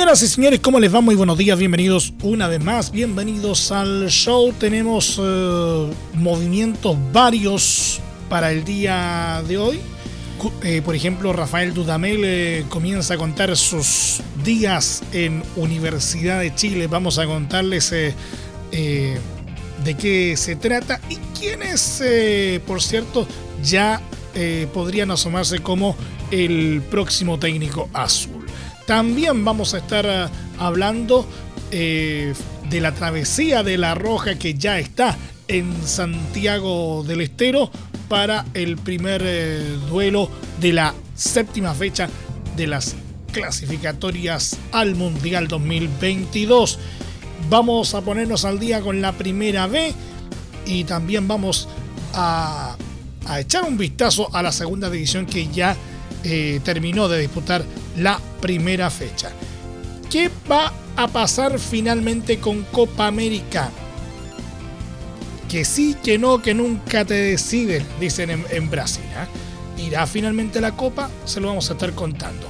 Señoras y señores, ¿cómo les va? Muy buenos días, bienvenidos una vez más, bienvenidos al show. Tenemos eh, movimientos varios para el día de hoy. Eh, por ejemplo, Rafael Dudamel eh, comienza a contar sus días en Universidad de Chile. Vamos a contarles de qué se trata y quiénes, por cierto, ya podrían asomarse como el próximo técnico azul. También vamos a estar eh, hablando eh, de la travesía de la Roja que ya está en Santiago del Estero para el primer eh, duelo de la séptima fecha de las clasificatorias al Mundial 2022. Vamos a ponernos al día con la primera B y también vamos a, a echar un vistazo a la segunda división que ya eh, terminó de disputar la primera fecha. ¿Qué va a pasar finalmente con Copa América? Que sí, que no, que nunca te deciden, dicen en, Brasil. ¿eh? ¿Irá finalmente la Copa? Se lo vamos a estar contando.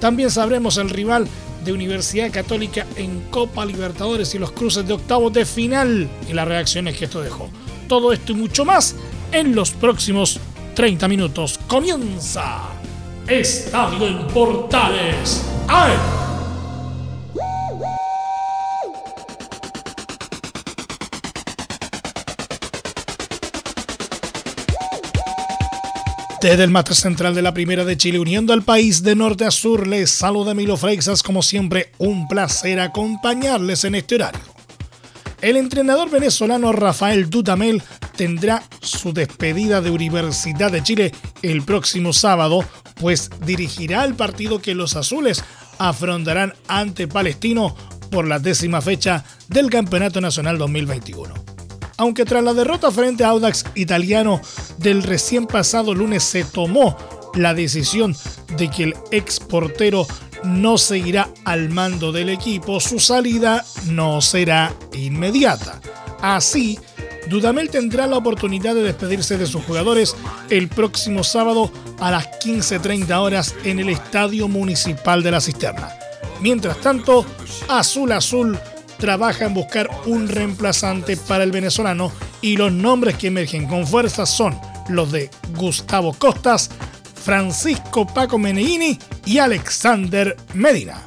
También sabremos el rival de Universidad Católica en Copa Libertadores y los cruces de octavos de final y las reacciones que esto dejó. Todo esto y mucho más en los próximos 30 minutos. ¡Comienza! Estadio en Portales. ¡Ay! Desde el mate central de la Primera de Chile, uniendo al país de norte a sur, les saluda Milo Freixas. Como siempre, un placer acompañarles en este horario. El entrenador venezolano Rafael Dutamel tendrá su despedida de Universidad de Chile el próximo sábado pues dirigirá el partido que los azules afrontarán ante Palestino por la décima fecha del Campeonato Nacional 2021. Aunque tras la derrota frente a Audax italiano del recién pasado lunes se tomó la decisión de que el ex portero no seguirá al mando del equipo, su salida no será inmediata. Así, Dudamel tendrá la oportunidad de despedirse de sus jugadores el próximo sábado a las 15.30 horas en el Estadio Municipal de la Cisterna. Mientras tanto, Azul Azul trabaja en buscar un reemplazante para el venezolano y los nombres que emergen con fuerza son los de Gustavo Costas, Francisco Paco Meneghini y Alexander Medina.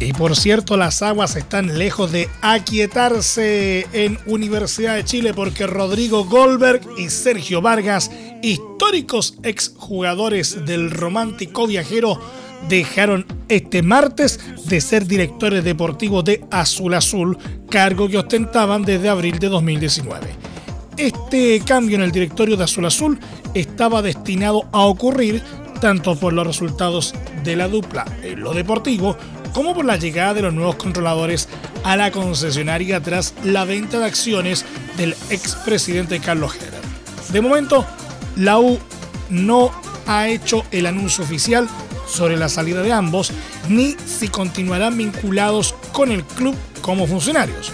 Y por cierto, las aguas están lejos de aquietarse en Universidad de Chile porque Rodrigo Goldberg y Sergio Vargas, históricos exjugadores del romántico viajero, dejaron este martes de ser directores deportivos de Azul Azul, cargo que ostentaban desde abril de 2019. Este cambio en el directorio de Azul Azul estaba destinado a ocurrir tanto por los resultados de la dupla en lo deportivo como por la llegada de los nuevos controladores a la concesionaria tras la venta de acciones del expresidente Carlos Heller. De momento, la U no ha hecho el anuncio oficial sobre la salida de ambos, ni si continuarán vinculados con el club como funcionarios.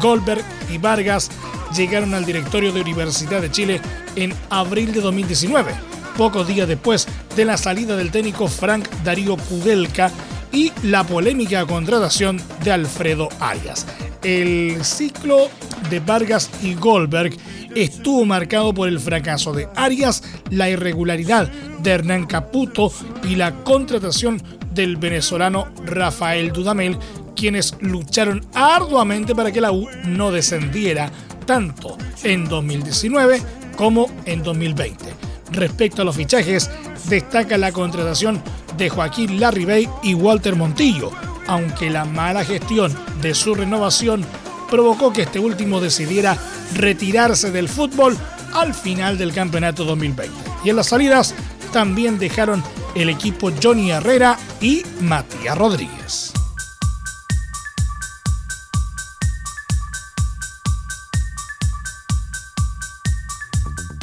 Goldberg y Vargas llegaron al directorio de Universidad de Chile en abril de 2019, pocos días después de la salida del técnico Frank Darío Kudelka y la polémica contratación de Alfredo Arias. El ciclo de Vargas y Goldberg estuvo marcado por el fracaso de Arias, la irregularidad de Hernán Caputo y la contratación del venezolano Rafael Dudamel, quienes lucharon arduamente para que la U no descendiera tanto en 2019 como en 2020. Respecto a los fichajes, destaca la contratación de Joaquín Larribey y Walter Montillo, aunque la mala gestión de su renovación provocó que este último decidiera retirarse del fútbol al final del campeonato 2020. Y en las salidas también dejaron el equipo Johnny Herrera y Matías Rodríguez.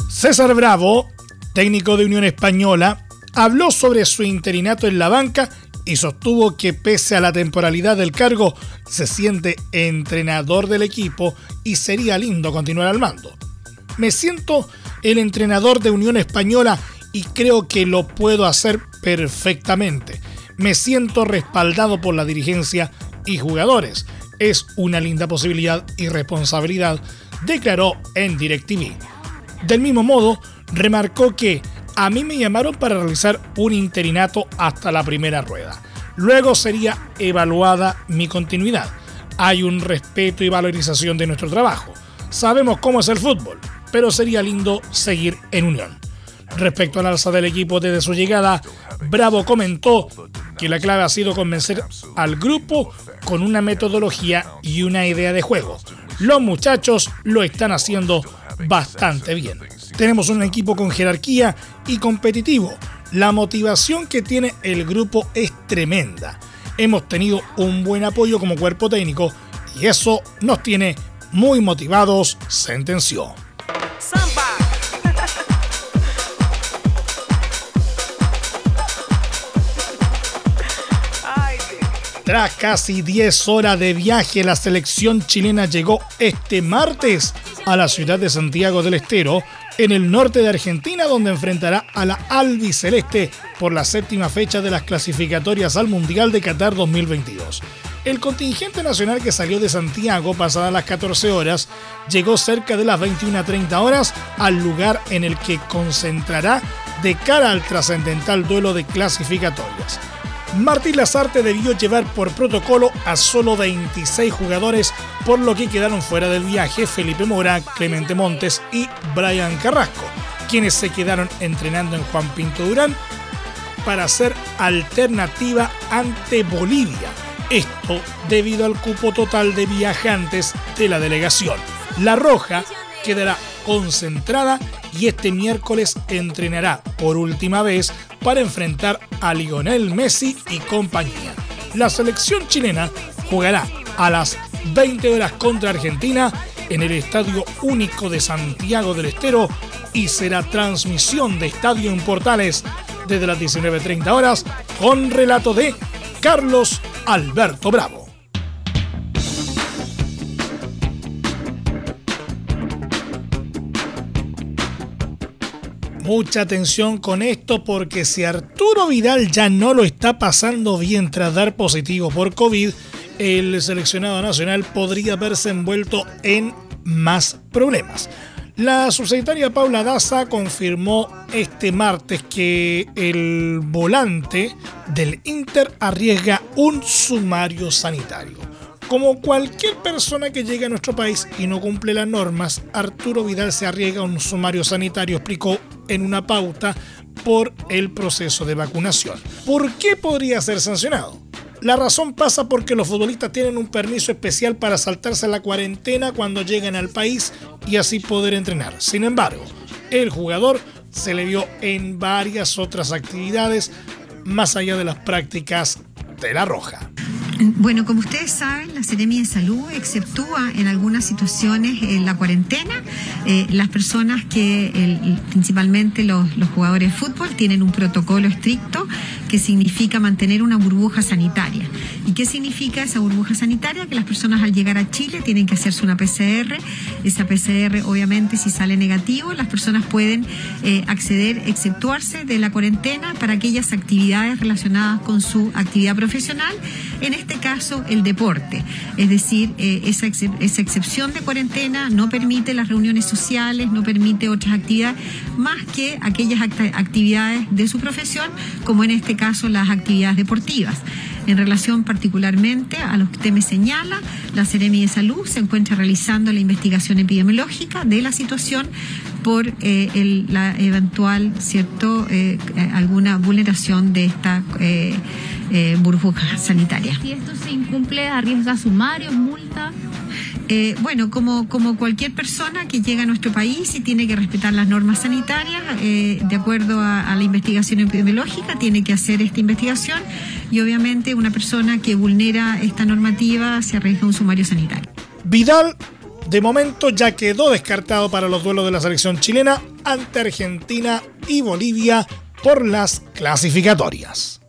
César Bravo, técnico de Unión Española, habló sobre su interinato en la banca y sostuvo que pese a la temporalidad del cargo, se siente entrenador del equipo y sería lindo continuar al mando. Me siento el entrenador de Unión Española y creo que lo puedo hacer perfectamente. Me siento respaldado por la dirigencia y jugadores. Es una linda posibilidad y responsabilidad, declaró en DirecTV. Del mismo modo, remarcó que a mí me llamaron para realizar un interinato hasta la primera rueda. Luego sería evaluada mi continuidad. Hay un respeto y valorización de nuestro trabajo. Sabemos cómo es el fútbol, pero sería lindo seguir en unión. Respecto al alza del equipo desde su llegada, Bravo comentó que la clave ha sido convencer al grupo con una metodología y una idea de juego. Los muchachos lo están haciendo bastante bien. Tenemos un equipo con jerarquía y competitivo. La motivación que tiene el grupo es tremenda. Hemos tenido un buen apoyo como cuerpo técnico y eso nos tiene muy motivados, sentenció. Tras casi 10 horas de viaje, la selección chilena llegó este martes a la ciudad de Santiago del Estero, en el norte de Argentina, donde enfrentará a la albiceleste por la séptima fecha de las clasificatorias al Mundial de Qatar 2022. El contingente nacional que salió de Santiago pasadas las 14 horas llegó cerca de las 21.30 horas al lugar en el que concentrará de cara al trascendental duelo de clasificatorias. Martín Lazarte debió llevar por protocolo a solo 26 jugadores, por lo que quedaron fuera del viaje Felipe Mora, Clemente Montes y Brian Carrasco, quienes se quedaron entrenando en Juan Pinto Durán para ser alternativa ante Bolivia. Esto debido al cupo total de viajantes de la delegación. La Roja quedará concentrada y este miércoles entrenará por última vez para enfrentar a Lionel Messi y compañía. La selección chilena jugará a las 20 horas contra Argentina en el Estadio Único de Santiago del Estero y será transmisión de Estadio en Portales desde las 19.30 horas con relato de Carlos Alberto Bravo. Mucha atención con esto porque si Arturo Vidal ya no lo está pasando bien tras dar positivo por COVID, el seleccionado nacional podría verse envuelto en más problemas. La subsecretaria Paula Daza confirmó este martes que el volante del Inter arriesga un sumario sanitario. Como cualquier persona que llegue a nuestro país y no cumple las normas, Arturo Vidal se arriesga a un sumario sanitario, explicó en una pauta por el proceso de vacunación. ¿Por qué podría ser sancionado? La razón pasa porque los futbolistas tienen un permiso especial para saltarse la cuarentena cuando llegan al país y así poder entrenar. Sin embargo, el jugador se le vio en varias otras actividades más allá de las prácticas de la roja. Bueno, como ustedes saben, la Seremi de Salud exceptúa en algunas situaciones en la cuarentena. Eh, las personas que, principalmente los, jugadores de fútbol, tienen un protocolo estricto que significa mantener una burbuja sanitaria. ¿Y qué significa esa burbuja sanitaria? Que las personas al llegar a Chile tienen que hacerse una PCR. Esa PCR, obviamente, si sale negativo, las personas pueden eh, acceder, exceptuarse de la cuarentena para aquellas actividades relacionadas con su actividad profesional. En este caso, el deporte. Es decir, eh, esa, excepción de cuarentena no permite las reuniones sociales, no permite otras actividades, más que aquellas actividades de su profesión, como en este caso las actividades deportivas. En relación particularmente a lo que usted me señala, la Seremi de Salud se encuentra realizando la investigación epidemiológica de la situación por eh, la eventual, ¿cierto?, eh, alguna vulneración de esta eh, burbuja sanitaria. Si esto se incumple, arriesga sumarios, multas. Eh, bueno, como, como cualquier persona que llega a nuestro país y tiene que respetar las normas sanitarias, eh, de acuerdo a, la investigación epidemiológica, tiene que hacer esta investigación y obviamente una persona que vulnera esta normativa se arriesga un sumario sanitario. Vidal de momento ya quedó descartado para los duelos de la selección chilena ante Argentina y Bolivia por las clasificatorias.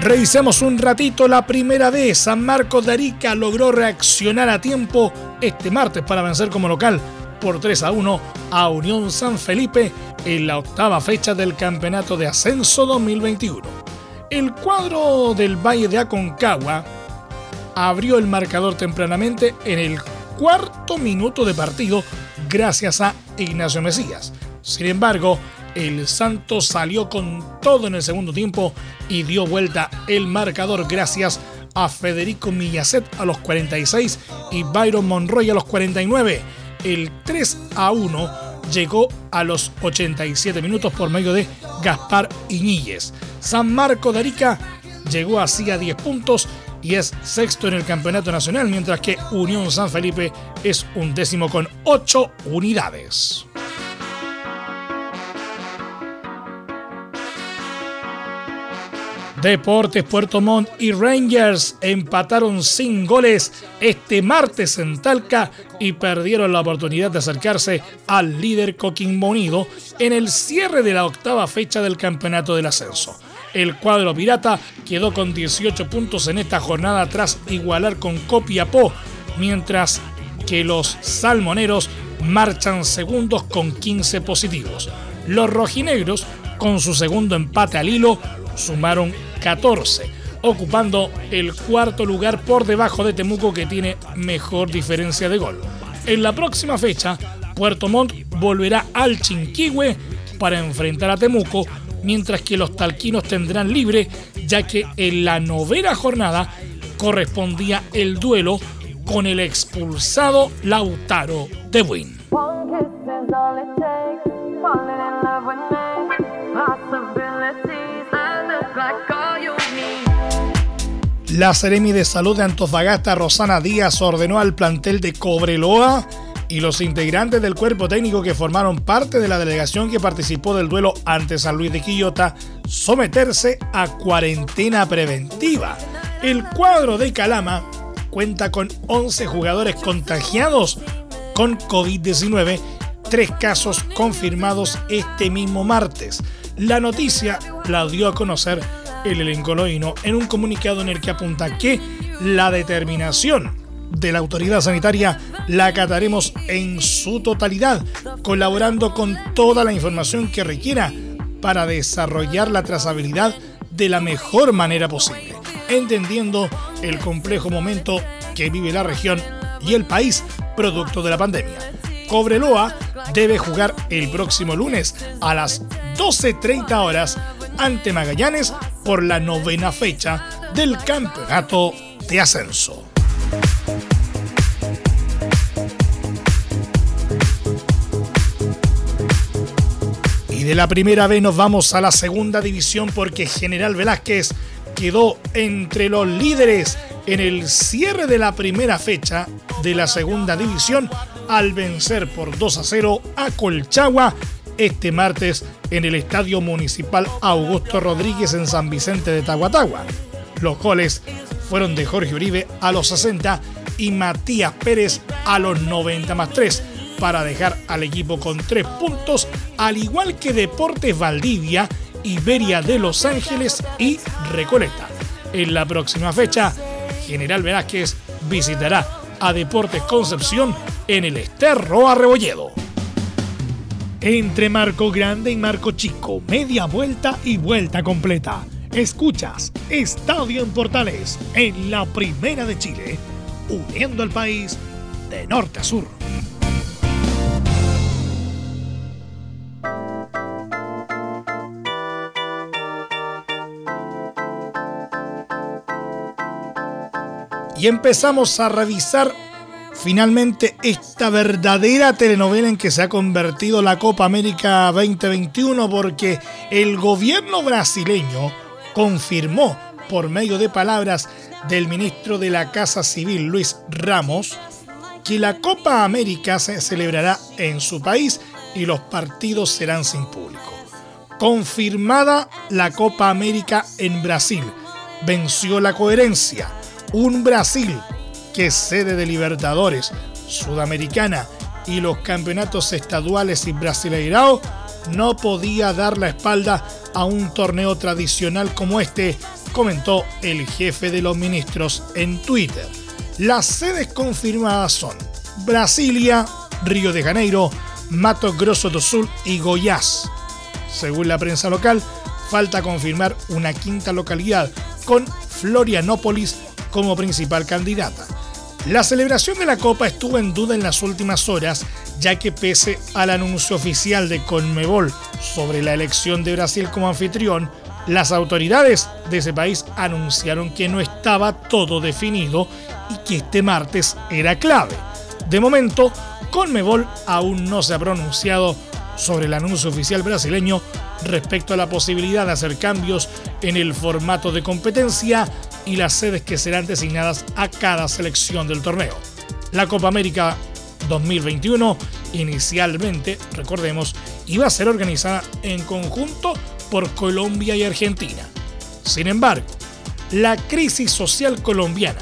Revisemos un ratito la primera vez. San Marcos de Arica logró reaccionar a tiempo este martes para vencer como local por 3 a 1 a Unión San Felipe en la octava fecha del Campeonato de Ascenso 2021. El cuadro del Valle de Aconcagua abrió el marcador tempranamente en el cuarto minuto de partido gracias a Ignacio Mesías. Sin embargo, el Santos salió con todo en el segundo tiempo y dio vuelta el marcador gracias a Federico Millacet a los 46 y Byron Monroy a los 49. El 3 a 1 llegó a los 87 minutos por medio de Gaspar Iñiguez. San Marco de Arica llegó así a 10 puntos y es sexto en el campeonato nacional, mientras que Unión San Felipe es un décimo con 8 unidades. Deportes Puerto Montt y Rangers empataron sin goles este martes en Talca y perdieron la oportunidad de acercarse al líder Coquimbo Unido en el cierre de la octava fecha del campeonato del ascenso. El cuadro pirata quedó con 18 puntos en esta jornada tras igualar con Copiapó, mientras que los salmoneros marchan segundos con 15 positivos. Los rojinegros, con su segundo empate al hilo, sumaron 14, ocupando el cuarto lugar por debajo de Temuco que tiene mejor diferencia de gol. En la próxima fecha, Puerto Montt volverá al Chinquihue para enfrentar a Temuco, mientras que los talquinos tendrán libre, ya que en la novena jornada correspondía el duelo con el expulsado Lautaro de Buin. La Seremi de Salud de Antofagasta, Rosana Díaz, ordenó al plantel de Cobreloa y los integrantes del cuerpo técnico que formaron parte de la delegación que participó del duelo ante San Luis de Quillota someterse a cuarentena preventiva. El cuadro de Calama cuenta con 11 jugadores contagiados con COVID-19, tres casos confirmados este mismo martes. La noticia la dio a conocer el elenco loíno en un comunicado en el que apunta que la determinación de la autoridad sanitaria la acataremos en su totalidad, colaborando con toda la información que requiera para desarrollar la trazabilidad de la mejor manera posible, entendiendo el complejo momento que vive la región y el país producto de la pandemia. Cobreloa debe jugar el próximo lunes a las 12.30 horas ante Magallanes por la novena fecha del campeonato de ascenso. De la primera vez nos vamos a la segunda división porque General Velázquez quedó entre los líderes en el cierre de la primera fecha de la segunda división al vencer por 2 a 0 a Colchagua este martes en el Estadio Municipal Augusto Rodríguez en San Vicente de Tahuatagua. Los goles fueron de Jorge Uribe a los 60 y Matías Pérez a los 90 más 3 para dejar al equipo con 3 puntos, al igual que Deportes Valdivia, Iberia de Los Ángeles y Recoleta. En la próxima fecha, General Velázquez visitará a Deportes Concepción en el Esterro Arrebolledo entre Marco Grande y Marco Chico, media vuelta y vuelta completa. Escuchas Estadio en Portales en la Primera de Chile, uniendo al país de norte a sur. Y empezamos a revisar finalmente esta verdadera telenovela en que se ha convertido la Copa América 2021 porque el gobierno brasileño confirmó por medio de palabras del ministro de la Casa Civil, Luis Ramos, que la Copa América se celebrará en su país y los partidos serán sin público. Confirmada la Copa América en Brasil. Venció la coherencia. Un Brasil que sede de Libertadores, Sudamericana y los campeonatos estaduales y brasileirao no podía dar la espalda a un torneo tradicional como este, comentó el jefe de los ministros en Twitter. Las sedes confirmadas son Brasilia, Río de Janeiro, Mato Grosso do Sul y Goiás. Según la prensa local, falta confirmar una quinta localidad con Florianópolis como principal candidata. La celebración de la Copa estuvo en duda en las últimas horas, ya que pese al anuncio oficial de Conmebol sobre la elección de Brasil como anfitrión, las autoridades de ese país anunciaron que no estaba todo definido y que este martes era clave. De momento, Conmebol aún no se ha pronunciado sobre el anuncio oficial brasileño respecto a la posibilidad de hacer cambios en el formato de competencia y las sedes que serán designadas a cada selección del torneo. La Copa América 2021 inicialmente, recordemos, iba a ser organizada en conjunto por Colombia y Argentina. Sin embargo, la crisis social colombiana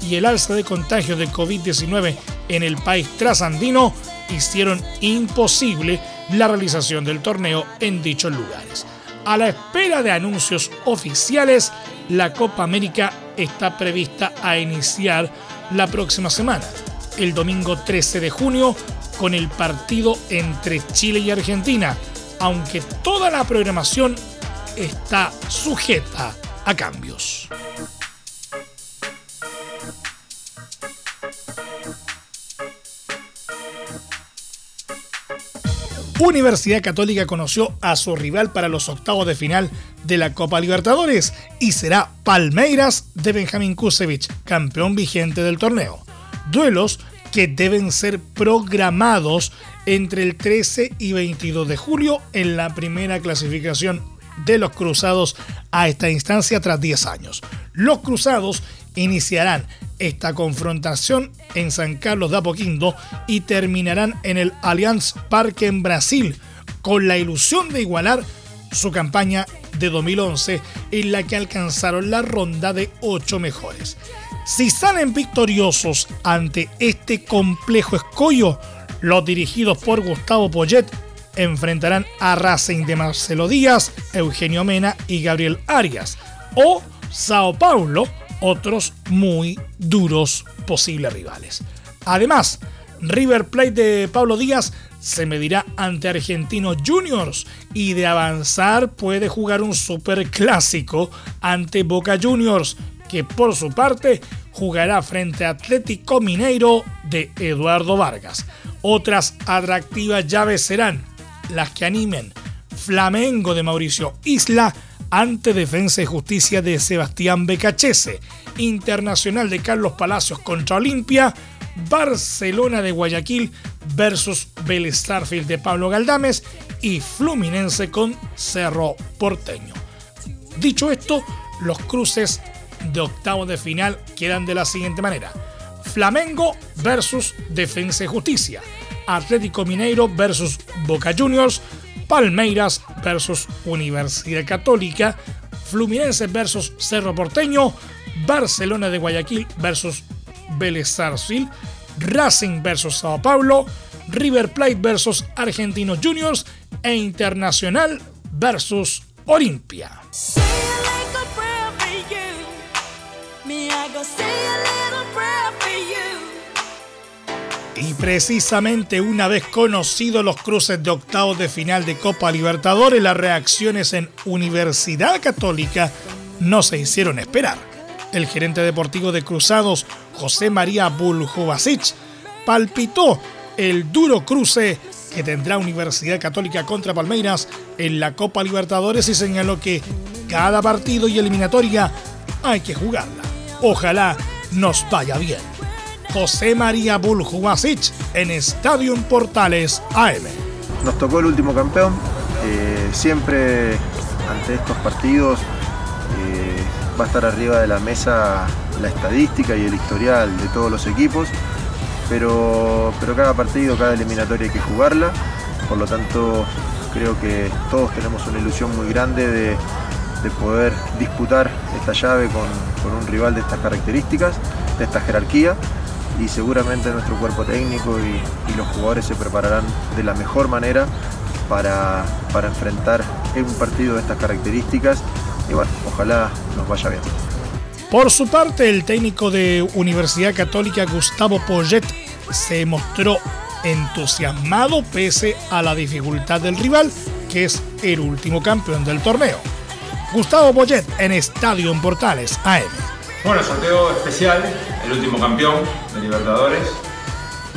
y el alza de contagios de COVID-19 en el país trasandino hicieron imposible la realización del torneo en dichos lugares. A la espera de anuncios oficiales, la Copa América está prevista a iniciar la próxima semana, el domingo 13 de junio, con el partido entre Chile y Argentina, aunque toda la programación está sujeta a cambios. Universidad Católica conoció a su rival para los octavos de final de la Copa Libertadores y será Palmeiras de Benjamín Kusevich, campeón vigente del torneo. Duelos que deben ser programados entre el 13 y 22 de julio en la primera clasificación de los Cruzados a esta instancia tras 10 años. Los Cruzados iniciarán esta confrontación en San Carlos de Apoquindo y terminarán en el Allianz Parque en Brasil con la ilusión de igualar su campaña de 2011 en la que alcanzaron la ronda de 8 mejores. Si salen victoriosos ante este complejo escollo, los dirigidos por Gustavo Poyet enfrentarán a Racing de Marcelo Díaz, Eugenio Mena y Gabriel Arias, o Sao Paulo otros muy duros posibles rivales. Además, River Plate de Pablo Díaz se medirá ante Argentinos Juniors y de avanzar puede jugar un super clásico ante Boca Juniors, que por su parte jugará frente a Atlético Mineiro de Eduardo Vargas. Otras atractivas llaves serán las que animen Flamengo de Mauricio Isla ante Defensa y Justicia de Sebastián Becachese, Internacional de Carlos Palacios contra Olimpia, Barcelona de Guayaquil versus Vélez de Pablo Galdames y Fluminense con Cerro Porteño. Dicho esto, los cruces de octavo de final quedan de la siguiente manera. Flamengo versus Defensa y Justicia. Atlético Mineiro versus Boca Juniors. Palmeiras versus Universidad Católica, Fluminense versus Cerro Porteño, Barcelona de Guayaquil versus Vélez Racing versus Sao Paulo, River Plate versus Argentinos Juniors e Internacional versus Olimpia. Y precisamente una vez conocidos los cruces de octavos de final de Copa Libertadores, las reacciones en Universidad Católica no se hicieron esperar. El gerente deportivo de Cruzados, José María Buljubasic, palpitó el duro cruce que tendrá Universidad Católica contra Palmeiras en la Copa Libertadores y señaló que cada partido y eliminatoria hay que jugarla. Ojalá nos vaya bien. José María Buljubasic en Estadio Portales AM. Nos tocó el último campeón. Eh, siempre ante estos partidos eh, va a estar arriba de la mesa la estadística y el historial de todos los equipos, pero, pero cada partido, cada eliminatoria hay que jugarla, por lo tanto creo que todos tenemos una ilusión muy grande de, poder disputar esta llave con, un rival de estas características, de esta jerarquía y seguramente nuestro cuerpo técnico y, los jugadores se prepararán de la mejor manera para, para enfrentar un partido de estas características y bueno, ojalá nos vaya bien. Por su parte, el técnico de Universidad Católica Gustavo Poyet se mostró entusiasmado pese a la dificultad del rival, que es el último campeón del torneo. Gustavo Poyet en Estadio en Portales AM. Bueno, sorteo especial, el último campeón de Libertadores,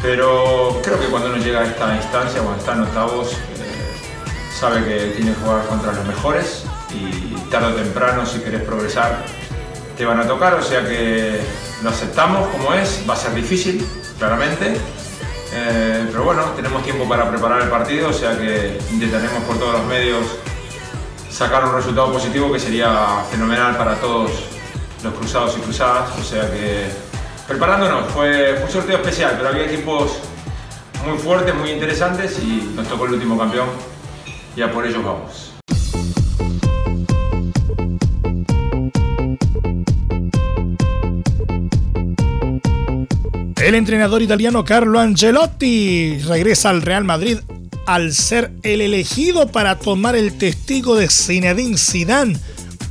pero creo que cuando uno llega a esta instancia, cuando está en octavos, sabe que tiene que jugar contra los mejores y tarde o temprano si querés progresar te van a tocar, o sea que lo aceptamos como es, va a ser difícil, claramente, eh, pero bueno, tenemos tiempo para preparar el partido, o sea que intentaremos por todos los medios sacar un resultado positivo que sería fenomenal para todos los cruzados y cruzadas, o sea que preparándonos, fue, un sorteo especial, pero había equipos muy fuertes, muy interesantes y nos tocó el último campeón ya por ello vamos. El entrenador italiano Carlo Angelotti regresa al Real Madrid al ser el elegido para tomar el testigo de Zinedine Zidane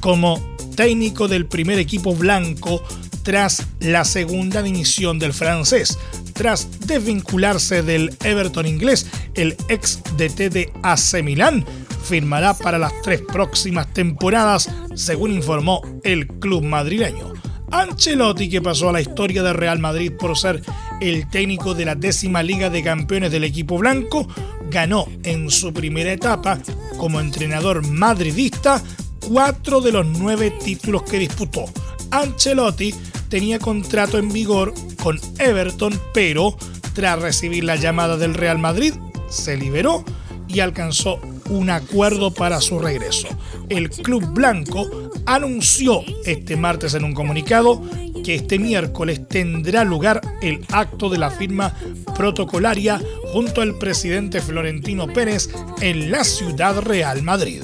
como técnico del primer equipo blanco tras la segunda dimisión del francés. Tras desvincularse del Everton inglés, el ex DT de AC Milán firmará para las tres próximas temporadas, según informó el club madrileño. Ancelotti, que pasó a la historia de Real Madrid por ser el técnico de la décima Liga de Campeones del equipo blanco, ganó en su primera etapa como entrenador madridista cuatro de los nueve títulos que disputó. Ancelotti tenía contrato en vigor con Everton, pero tras recibir la llamada del Real Madrid, se liberó y alcanzó un acuerdo para su regreso. El club blanco anunció este martes en un comunicado que este miércoles tendrá lugar el acto de la firma protocolaria junto al presidente Florentino Pérez en la ciudad Real Madrid.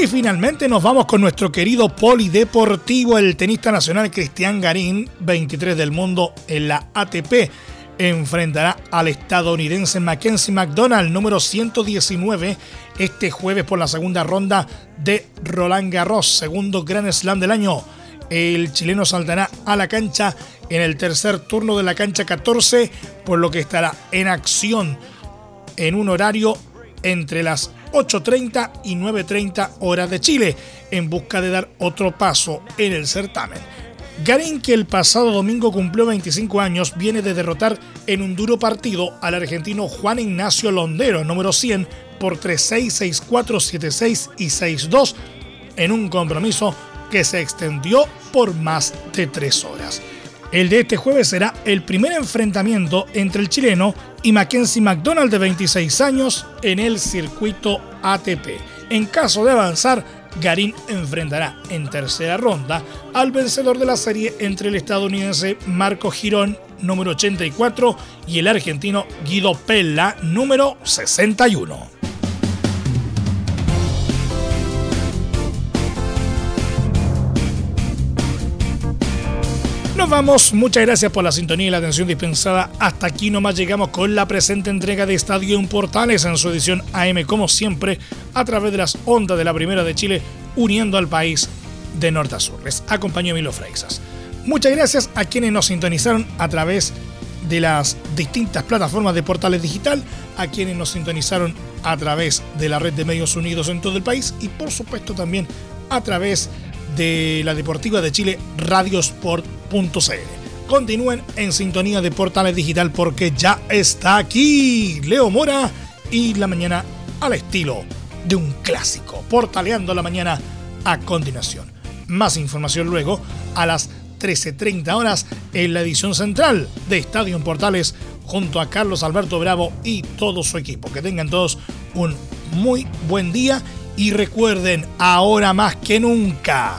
Y finalmente nos vamos con nuestro querido polideportivo, el tenista nacional Cristian Garín, 23 del mundo en la ATP. Enfrentará al estadounidense Mackenzie McDonald, número 119, este jueves por la segunda ronda de Roland Garros, segundo Grand Slam del año. El chileno saltará a la cancha en el tercer turno de la cancha 14, por lo que estará en acción en un horario entre las 8.30 y 9.30 horas de Chile, en busca de dar otro paso en el certamen. Garín, que el pasado domingo cumplió 25 años, viene de derrotar en un duro partido al argentino Juan Ignacio Londero, número 100, por 3-6, 6-4, 7-6 y 6-2, en un compromiso que se extendió por más de 3 horas. El de este jueves será el primer enfrentamiento entre el chileno y Mackenzie McDonald de 26 años en el circuito ATP. En caso de avanzar, Garín enfrentará en tercera ronda al vencedor de la serie entre el estadounidense Marco Girón, número 84, y el argentino Guido Pella, número 61. Vamos, muchas gracias por la sintonía y la atención dispensada. Hasta aquí nomás llegamos con la presente entrega de Estadio Portales en su edición AM, como siempre, a través de las ondas de la Primera de Chile, uniendo al país de norte a sur. Les acompañó Milo Freixas. Muchas gracias a quienes nos sintonizaron a través de las distintas plataformas de Portales Digital, a quienes nos sintonizaron a través de la red de medios unidos en todo el país y por supuesto también a través de la Deportiva de Chile, Radiosport Continúen en sintonía de Portales Digital porque ya está aquí Leo Mora y la mañana al estilo de un clásico, portaleando la mañana a continuación. Más información luego a las 13.30 horas en la edición central de Estadio en Portales junto a Carlos Alberto Bravo y todo su equipo. Que tengan todos un muy buen día y recuerden, ahora más que nunca,